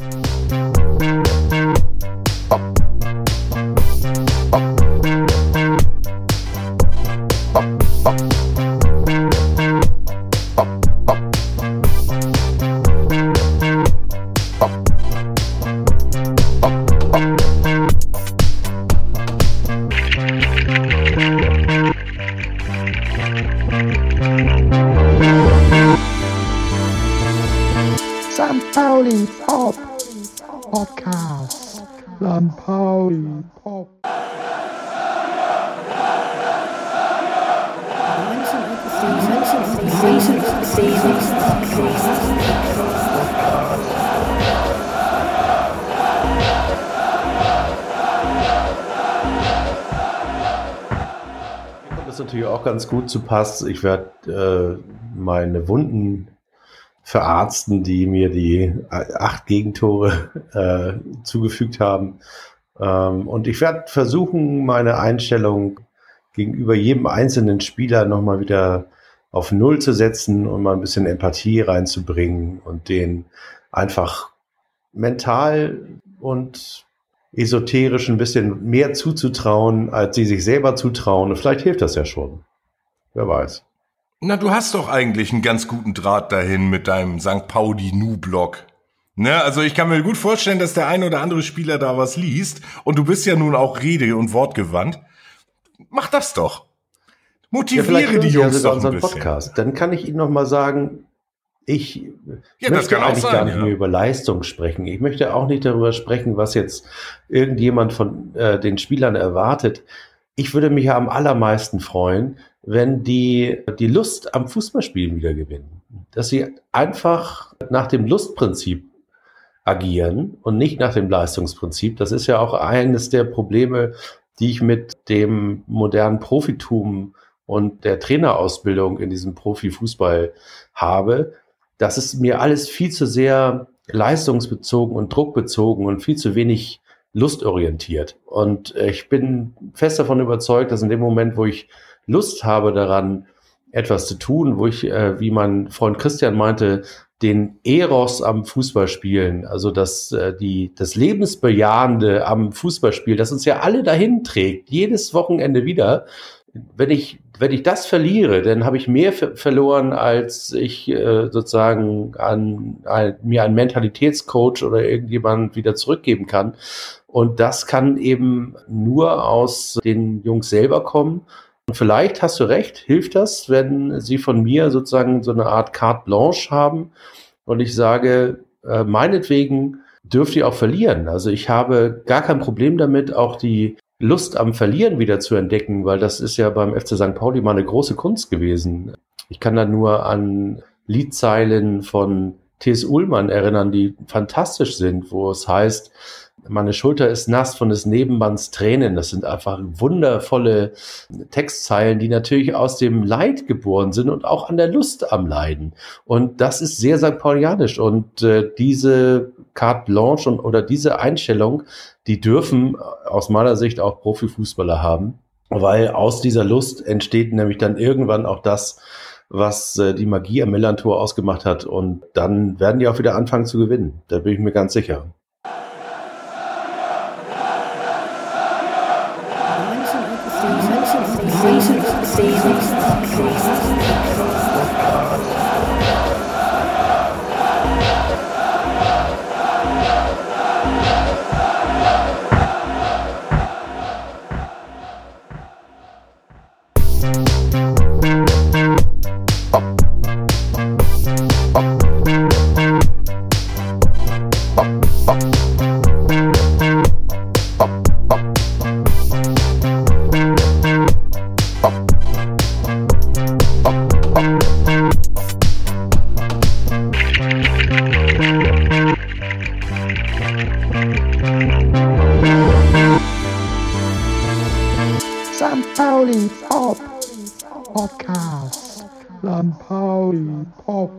Up, up. Pauli Pop Podcast. St. Pauli Pop. Natürlich auch ganz gut zu Pass. Ich werde äh, meine Wunden verarzten, die mir die äh, acht Gegentore äh, zugefügt haben. Ähm, und ich werde versuchen, meine Einstellung gegenüber jedem einzelnen Spieler nochmal wieder auf Null zu setzen und mal ein bisschen Empathie reinzubringen und den einfach mental und esoterisch ein bisschen mehr zuzutrauen, als sie sich selber zutrauen. Und vielleicht hilft das ja schon. Wer weiß. Na, du hast doch eigentlich einen ganz guten Draht dahin mit deinem St. Pauli Nu-Blog. Ne, also ich kann mir gut vorstellen, dass der ein oder andere Spieler da was liest und du bist ja nun auch rede- und wortgewandt. Mach das doch. Motiviere hören die ja Jungs sogar doch ein bisschen. Podcast. Dann kann ich Ihnen noch mal sagen, ich Ja, möchte eigentlich sein, gar nicht ja. mehr über Leistung sprechen. Ich möchte auch nicht darüber sprechen, was jetzt irgendjemand von äh, den Spielern erwartet. Ich würde mich ja am allermeisten freuen, wenn die die Lust am Fußballspielen wieder gewinnen. Dass sie einfach nach dem Lustprinzip agieren und nicht nach dem Leistungsprinzip. Das ist ja auch eines der Probleme, die ich mit dem modernen Profitum und der Trainerausbildung in diesem Profifußball habe. Das ist mir alles viel zu sehr leistungsbezogen und druckbezogen und viel zu wenig lustorientiert. Und äh, ich bin fest davon überzeugt, dass in dem Moment, wo ich Lust habe daran, etwas zu tun, wo ich, äh, wie mein Freund Christian meinte, den Eros am Fußballspielen, also das, äh, die, das Lebensbejahende am Fußballspiel, das uns ja alle dahin trägt, jedes Wochenende wieder. Wenn ich, wenn ich das verliere, dann habe ich mehr ver verloren, als ich äh, sozusagen an, an, mir einen Mentalitätscoach oder irgendjemand wieder zurückgeben kann. Und das kann eben nur aus den Jungs selber kommen. Und vielleicht hast du recht, hilft das, wenn sie von mir sozusagen so eine Art Carte Blanche haben und ich sage, äh, meinetwegen dürft ihr auch verlieren. Also ich habe gar kein Problem damit, auch die Lust am Verlieren wieder zu entdecken, weil das ist ja beim FC St. Pauli mal eine große Kunst gewesen. Ich kann da nur an Liedzeilen von T.S. Ullmann erinnern, die fantastisch sind, wo es heißt, meine Schulter ist nass von des Nebenmanns Tränen. Das sind einfach wundervolle Textzeilen, die natürlich aus dem Leid geboren sind und auch an der Lust am Leiden. Und das ist sehr St. Paulianisch. Und äh, diese Carte Blanche und, oder diese Einstellung, die dürfen aus meiner Sicht auch Profifußballer haben, weil aus dieser Lust entsteht nämlich dann irgendwann auch das, was äh, die Magie am Millantor ausgemacht hat. Und dann werden die auch wieder anfangen zu gewinnen. Da bin ich mir ganz sicher. St. Pauli Pop Podcast. St. Pauli Pop